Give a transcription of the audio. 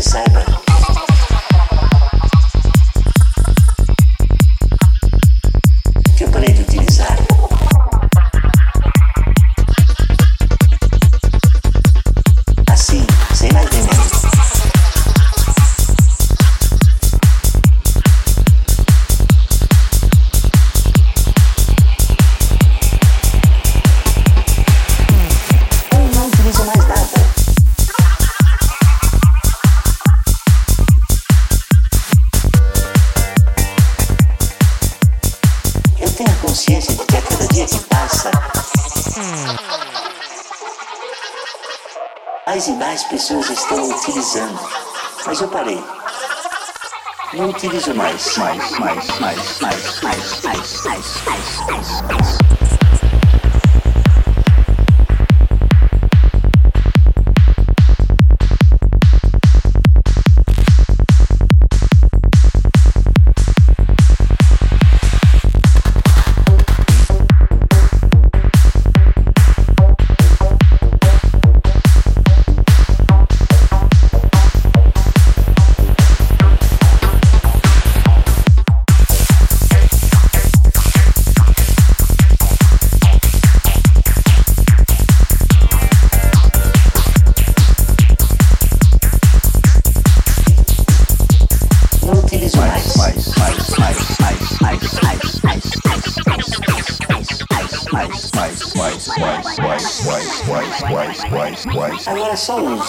December. Mais e mais pessoas estão utilizando. Mas eu parei. Não utilizo mais. Mais, mais, mais, mais, mais, mais, mais, mais, mais, mais. I want a soul.